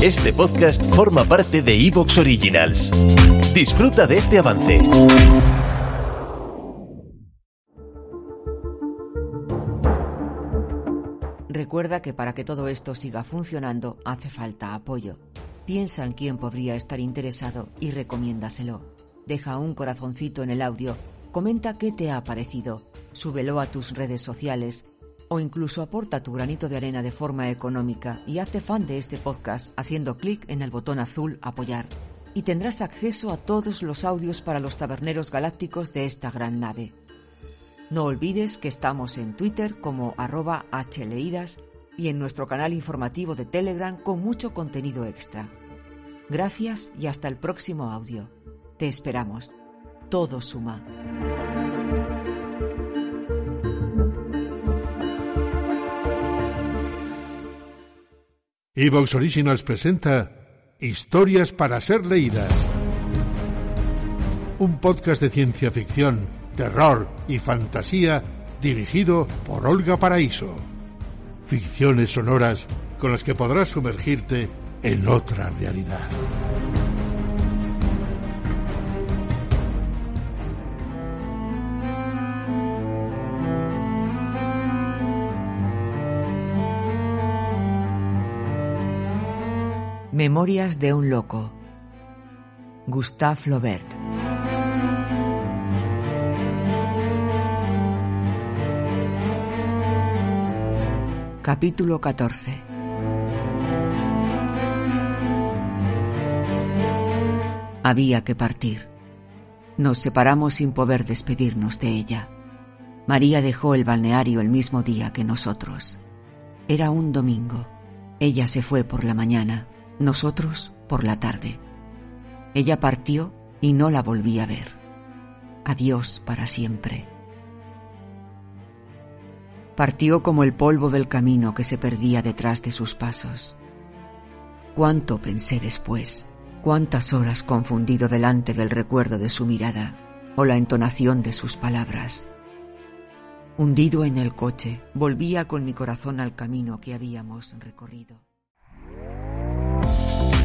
Este podcast forma parte de Evox Originals. Disfruta de este avance. Recuerda que para que todo esto siga funcionando hace falta apoyo. Piensa en quién podría estar interesado y recomiéndaselo. Deja un corazoncito en el audio, comenta qué te ha parecido, súbelo a tus redes sociales o incluso aporta tu granito de arena de forma económica y hazte fan de este podcast haciendo clic en el botón azul Apoyar. Y tendrás acceso a todos los audios para los taberneros galácticos de esta gran nave. No olvides que estamos en Twitter como arroba hleidas y en nuestro canal informativo de Telegram con mucho contenido extra. Gracias y hasta el próximo audio. Te esperamos. Todo suma. Evox Originals presenta Historias para ser leídas. Un podcast de ciencia ficción, terror y fantasía dirigido por Olga Paraíso. Ficciones sonoras con las que podrás sumergirte en otra realidad. Memorias de un loco. Gustave Flaubert. Capítulo 14. Había que partir. Nos separamos sin poder despedirnos de ella. María dejó el balneario el mismo día que nosotros. Era un domingo. Ella se fue por la mañana, nosotros por la tarde. Ella partió y no la volví a ver. Adiós para siempre. Partió como el polvo del camino que se perdía detrás de sus pasos. Cuánto pensé después, cuántas horas confundido delante del recuerdo de su mirada o la entonación de sus palabras. Hundido en el coche, volvía con mi corazón al camino que habíamos recorrido.